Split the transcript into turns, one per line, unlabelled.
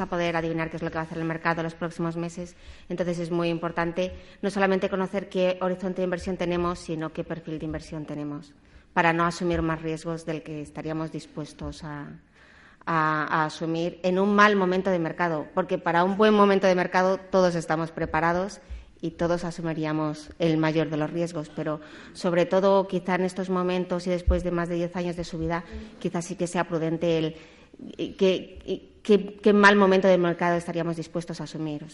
a poder adivinar qué es lo que va a hacer el mercado en los próximos meses. Entonces es muy importante no solamente conocer qué horizonte de inversión tenemos, sino qué perfil de inversión tenemos, para no asumir más riesgos del que estaríamos dispuestos a, asumir en un mal momento de mercado, porque para un buen momento de mercado todos estamos preparados y todos asumiríamos el mayor de los riesgos, pero sobre todo quizá en estos momentos y después de más de diez años de subida, quizás sí que sea prudente el qué mal momento de mercado estaríamos dispuestos a asumir.